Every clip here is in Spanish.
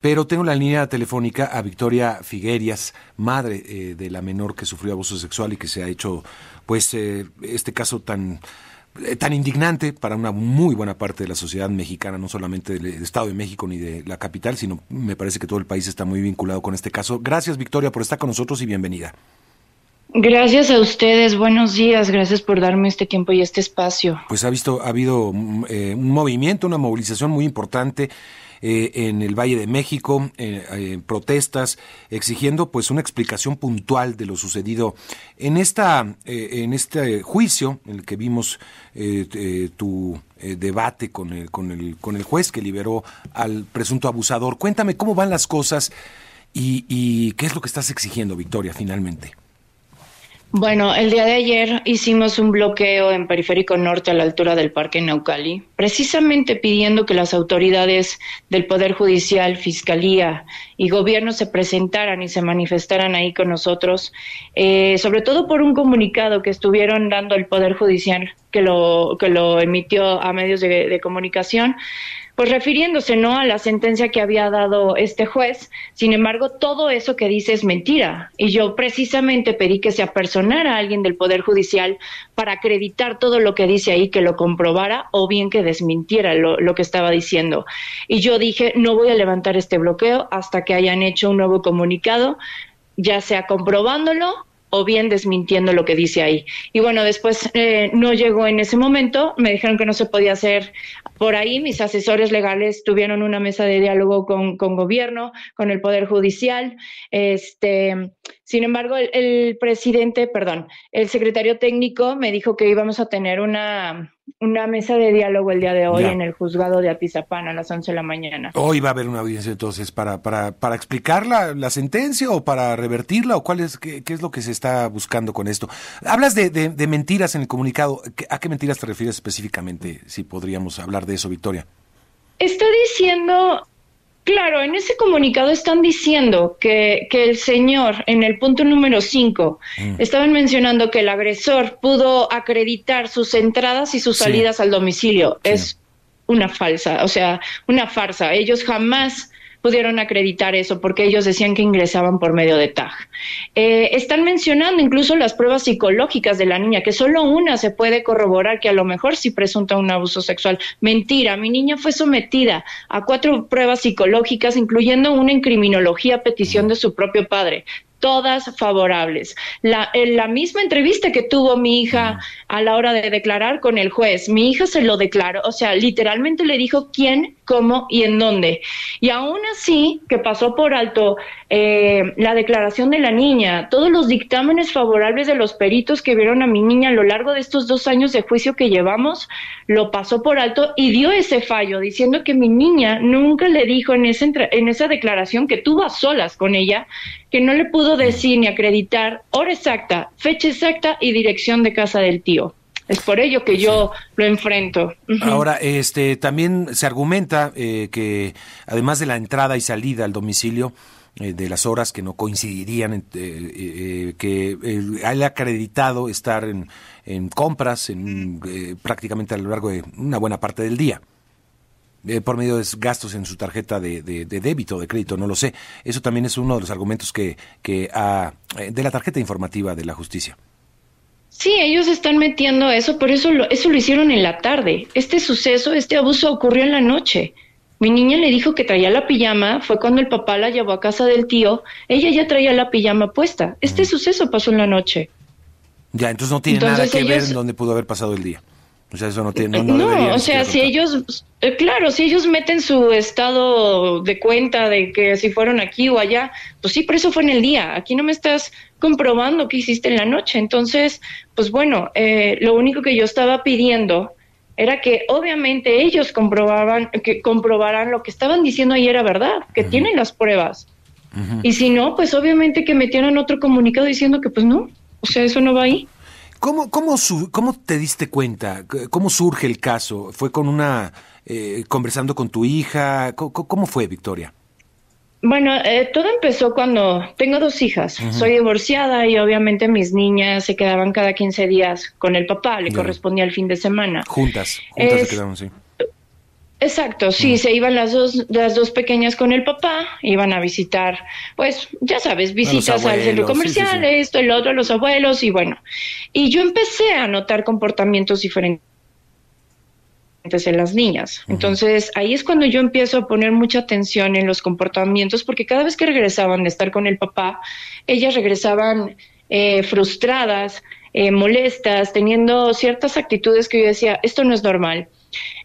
Pero tengo la línea telefónica a Victoria Figuerias, madre eh, de la menor que sufrió abuso sexual y que se ha hecho, pues, eh, este caso tan eh, tan indignante para una muy buena parte de la sociedad mexicana, no solamente del Estado de México ni de la capital, sino me parece que todo el país está muy vinculado con este caso. Gracias, Victoria, por estar con nosotros y bienvenida. Gracias a ustedes, buenos días, gracias por darme este tiempo y este espacio. Pues ha visto, ha habido mm, un movimiento, una movilización muy importante eh, en el Valle de México, eh, protestas exigiendo pues una explicación puntual de lo sucedido en esta eh, en este juicio en el que vimos tu debate con el, con el con el juez que liberó al presunto abusador. Cuéntame cómo van las cosas y, y qué es lo que estás exigiendo, Victoria, finalmente. Bueno, el día de ayer hicimos un bloqueo en Periférico Norte a la altura del Parque Naucali, precisamente pidiendo que las autoridades del Poder Judicial, Fiscalía y Gobierno se presentaran y se manifestaran ahí con nosotros, eh, sobre todo por un comunicado que estuvieron dando el Poder Judicial, que lo, que lo emitió a medios de comunicación, pues refiriéndose no a la sentencia que había dado este juez. Sin embargo, todo eso que dice es mentira. Y yo precisamente pedí que se apersonara a alguien del Poder Judicial para acreditar todo lo que dice ahí, que lo comprobara o bien que desmintiera lo, lo que estaba diciendo. Y yo dije, no voy a levantar este bloqueo hasta que hayan hecho un nuevo comunicado, ya sea comprobándolo o bien desmintiendo lo que dice ahí. Y bueno, después eh, no llegó en ese momento, me dijeron que no se podía hacer por ahí, mis asesores legales tuvieron una mesa de diálogo con, con gobierno, con el Poder Judicial, este, sin embargo, el, presidente, perdón, el secretario técnico me dijo que íbamos a tener una, una mesa de diálogo el día de hoy en el juzgado de Atizapán a las 11 de la mañana. Hoy va a haber una audiencia entonces para, para, para explicar la, la sentencia o para revertirla o cuál es, qué, es lo que se está buscando con esto. Hablas de, de, de mentiras en el comunicado. ¿A qué mentiras te refieres específicamente? Si podríamos hablar de eso, Victoria. Está diciendo Claro, en ese comunicado están diciendo que, que el señor, en el punto número 5, mm. estaban mencionando que el agresor pudo acreditar sus entradas y sus salidas al domicilio. Es una falsa, o sea, una farsa. Ellos jamás pudieron acreditar eso porque ellos decían que ingresaban por medio de TAG. Eh, están mencionando incluso las pruebas psicológicas de la niña, que solo una se puede corroborar que a lo mejor sí presunta un abuso sexual. Mentira, mi niña fue sometida a cuatro pruebas psicológicas, incluyendo una en criminología a petición de su propio padre todas favorables. La, en la misma entrevista que tuvo mi hija a la hora de declarar con el juez, mi hija se lo declaró, o sea, literalmente le dijo quién, cómo y en dónde. Y aún así, que pasó por alto eh, la declaración de la niña, todos los dictámenes favorables de los peritos que vieron a mi niña a lo largo de estos dos años de juicio que llevamos, lo pasó por alto y dio ese fallo, diciendo que mi niña nunca le dijo en, ese, en esa declaración que tuvo a solas con ella, que no le pudo decir ni acreditar hora exacta, fecha exacta y dirección de casa del tío. Es por ello que yo lo enfrento. Ahora, este, también se argumenta eh, que además de la entrada y salida al domicilio, eh, de las horas que no coincidirían, eh, que haya acreditado estar en, en compras en, prácticamente a lo largo de una buena parte del día. Eh, por medio de gastos en su tarjeta de, de, de, débito, de crédito, no lo sé. Eso también es uno de los argumentos que, que ha, eh, de la tarjeta informativa de la justicia. Sí, ellos están metiendo eso, por eso lo, eso lo hicieron en la tarde. Este suceso, este abuso ocurrió en la noche. Mi niña le dijo que traía la pijama, fue cuando el papá la llevó a casa del tío, ella ya traía la pijama puesta. Este suceso pasó en la noche. Ya, entonces no tiene nada que ver en dónde pudo haber pasado el día. O sea, eso no tiene. No, no, o sea, si ellos. Eh, claro, si ellos meten su estado de cuenta de que si fueron aquí o allá, pues sí, pero eso fue en el día. Aquí no me estás comprobando qué hiciste en la noche. Entonces, pues bueno, eh, lo único que yo estaba pidiendo era que obviamente ellos comprobaban, que comprobaran lo que estaban diciendo ahí era verdad, que tienen las pruebas. Y si no, pues obviamente que metieran otro comunicado diciendo que pues no, o sea, eso no va ahí. ¿Cómo, cómo, ¿Cómo te diste cuenta? ¿Cómo surge el caso? ¿Fue con una, eh, conversando con tu hija? ¿Cómo, fue, Victoria? Bueno, eh, todo empezó cuando tengo dos hijas. Soy divorciada y obviamente mis niñas se quedaban cada 15 días con el papá, le correspondía el fin de semana. Juntas, juntas se quedaban, sí. Exacto, sí, se iban las dos, las dos pequeñas con el papá, iban a visitar, pues, ya sabes, visitas al centro comercial, esto, el otro, los abuelos, y bueno. Y yo empecé a notar comportamientos diferentes en las niñas. Entonces, ahí es cuando yo empiezo a poner mucha atención en los comportamientos, porque cada vez que regresaban de estar con el papá, ellas regresaban eh, frustradas, eh, molestas, teniendo ciertas actitudes que yo decía, esto no es normal.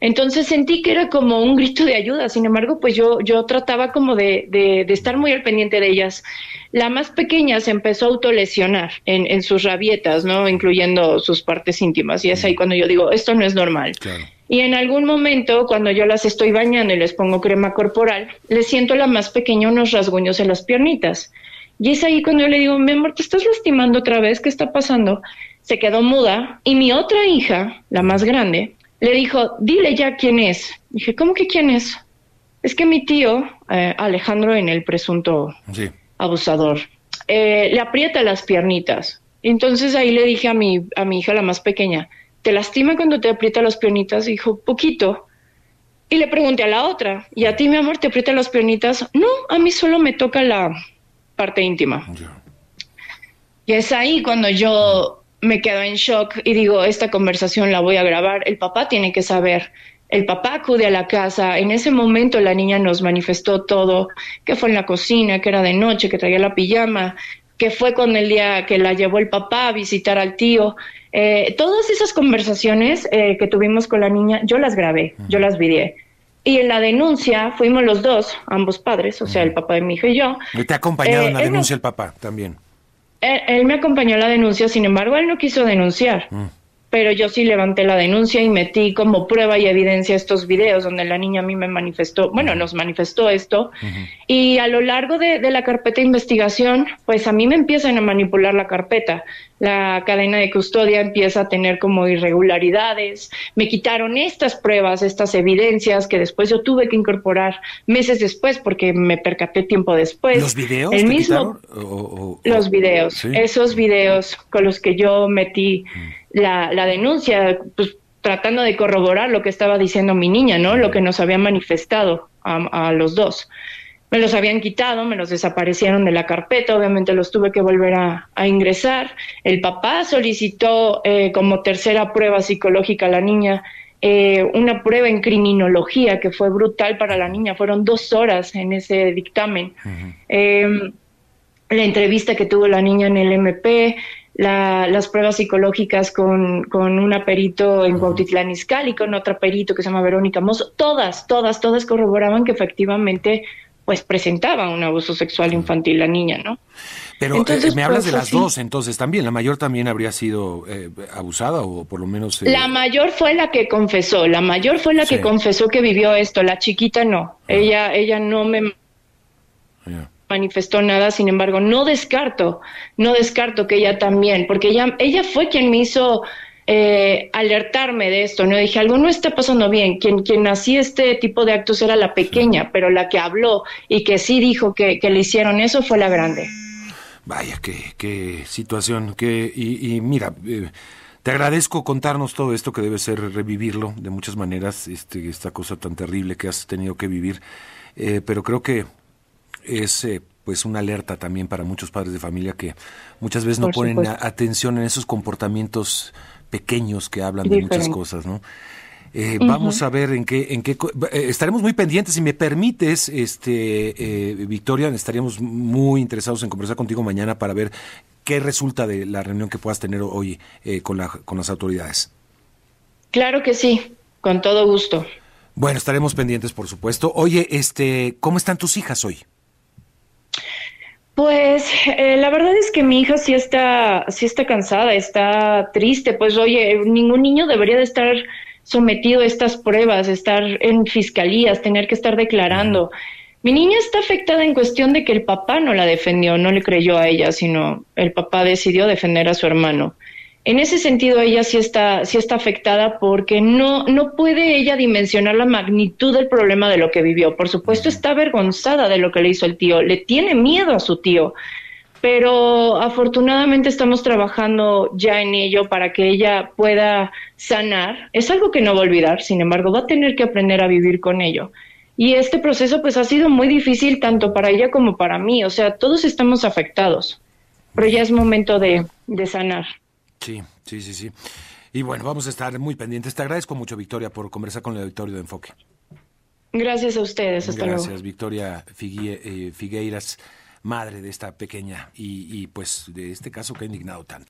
Entonces sentí que era como un grito de ayuda, sin embargo, pues yo, yo trataba como de, de, estar muy al pendiente de ellas. La más pequeña se empezó a autolesionar en, en sus rabietas, ¿no? Incluyendo sus partes íntimas, y es ahí cuando yo digo, esto no es normal. Y en algún momento, cuando yo las estoy bañando y les pongo crema corporal, le siento a la más pequeña unos rasguños en las piernitas. Y es ahí cuando yo le digo, mi amor, ¿te estás lastimando otra vez? ¿Qué está pasando? Se quedó muda y mi otra hija, la más grande, le dijo, dile ya quién es. Dije, ¿cómo que quién es? Es que mi tío, eh, Alejandro, en el presunto abusador, eh, le aprieta las piernitas. Entonces ahí le dije a mi, a mi hija, la más pequeña, ¿te lastima cuando te aprieta las piernitas? Dijo, poquito. Y le pregunté a la otra, ¿y a ti, mi amor, te aprieta las piernitas? No, a mí solo me toca la parte íntima. Y es ahí cuando yo me quedo en shock y digo, esta conversación la voy a grabar, el papá tiene que saber. El papá acude a la casa, en ese momento la niña nos manifestó todo, que fue en la cocina, que era de noche, que traía la pijama, que fue con el día que la llevó el papá a visitar al tío. Eh, todas esas conversaciones eh, que tuvimos con la niña, yo las grabé, yo las videé. Y en la denuncia fuimos los dos, ambos padres, o sea, el papá de mi hijo y yo. ¿Y te ha acompañado en la eh, denuncia el papá también? Él, me acompañó a la denuncia, sin embargo, él no quiso denunciar. Mm pero yo sí levanté la denuncia y metí como prueba y evidencia estos videos donde la niña a mí me manifestó, bueno, nos manifestó esto, y a lo largo de, la carpeta de investigación, pues a mí me empiezan a manipular la carpeta, la cadena de custodia empieza a tener como irregularidades, me quitaron estas pruebas, estas evidencias que después yo tuve que incorporar meses después porque me percaté tiempo después. ¿Los videos? El mismo, los videos, esos videos con los que yo metí la, la denuncia, pues tratando de corroborar lo que estaba diciendo mi niña, ¿no? Lo que nos había manifestado a, los dos. Me los habían quitado, me los desaparecieron de la carpeta, obviamente los tuve que volver a, ingresar. El papá solicitó eh, como tercera prueba psicológica a la niña eh, una prueba en criminología que fue brutal para la niña, fueron dos horas en ese dictamen. Em, la entrevista que tuvo la niña en el MP, las pruebas psicológicas con, con un perito en Cuautitlán Izcalli, con otra perito que se llama Verónica Mozo, todas, todas, todas corroboraban que efectivamente pues presentaba un abuso sexual infantil la niña, ¿no? Pero eh, me hablas de pues, las dos, entonces también, la mayor también habría sido eh, abusada o por lo menos... Eh, la mayor fue la que confesó, la mayor fue la que confesó que vivió esto, la chiquita no, ella, ella no me manifestó nada, sin embargo, no descarto, no descarto que ella también, porque ella, ella fue quien me hizo eh, alertarme de esto, ¿no? Dije, algo no está pasando bien, quien, quien hacía este tipo de actos era la pequeña, pero la que habló y que sí dijo que, le hicieron eso fue la grande. Vaya, qué, qué situación, que, y, mira... Eh, te agradezco contarnos todo esto que debe ser revivirlo de muchas maneras, este, esta cosa tan terrible que has tenido que vivir. Eh, pero creo que es eh, pues una alerta también para muchos padres de familia que muchas veces no ponen atención en esos comportamientos pequeños que hablan de muchas cosas, ¿no? Eh, vamos a ver en qué, en qué eh, estaremos muy pendientes. Si me permites, este Victoria, estaríamos muy interesados en conversar contigo mañana para ver qué resulta de la reunión que puedas tener hoy con, la, con las autoridades. Claro que sí, con todo gusto. Bueno, estaremos pendientes, por supuesto. Oye, este, ¿cómo están tus hijas hoy? Pues eh, la verdad es que mi hija sí está, sí está cansada, está triste. Pues oye, ningún niño debería de estar sometido a estas pruebas, estar en fiscalías, tener que estar declarando. Mi niña está afectada en cuestión de que el papá no la defendió, no le creyó a ella, sino el papá decidió defender a su hermano. En ese sentido, ella sí está, sí está afectada porque no, no puede ella dimensionar la magnitud del problema de lo que vivió. Por supuesto, está avergonzada de lo que le hizo el tío, le tiene miedo a su tío. pero afortunadamente estamos trabajando ya en ello para que ella pueda sanar. Es algo que no va a olvidar, sin embargo, va a tener que aprender a vivir con ello. Y este proceso pues ha sido muy difícil tanto para ella como para mí, o sea, todos estamos afectados, pero ya es momento de, de sanar. Sí, sí, sí, sí. Y bueno, vamos a estar muy pendientes. Te agradezco mucho, Victoria, por conversar con el auditorio de Enfoque. Gracias a ustedes. Hasta Gracias, Victoria eh, Figueiras, madre de esta pequeña y, y pues de este caso que ha indignado tanto.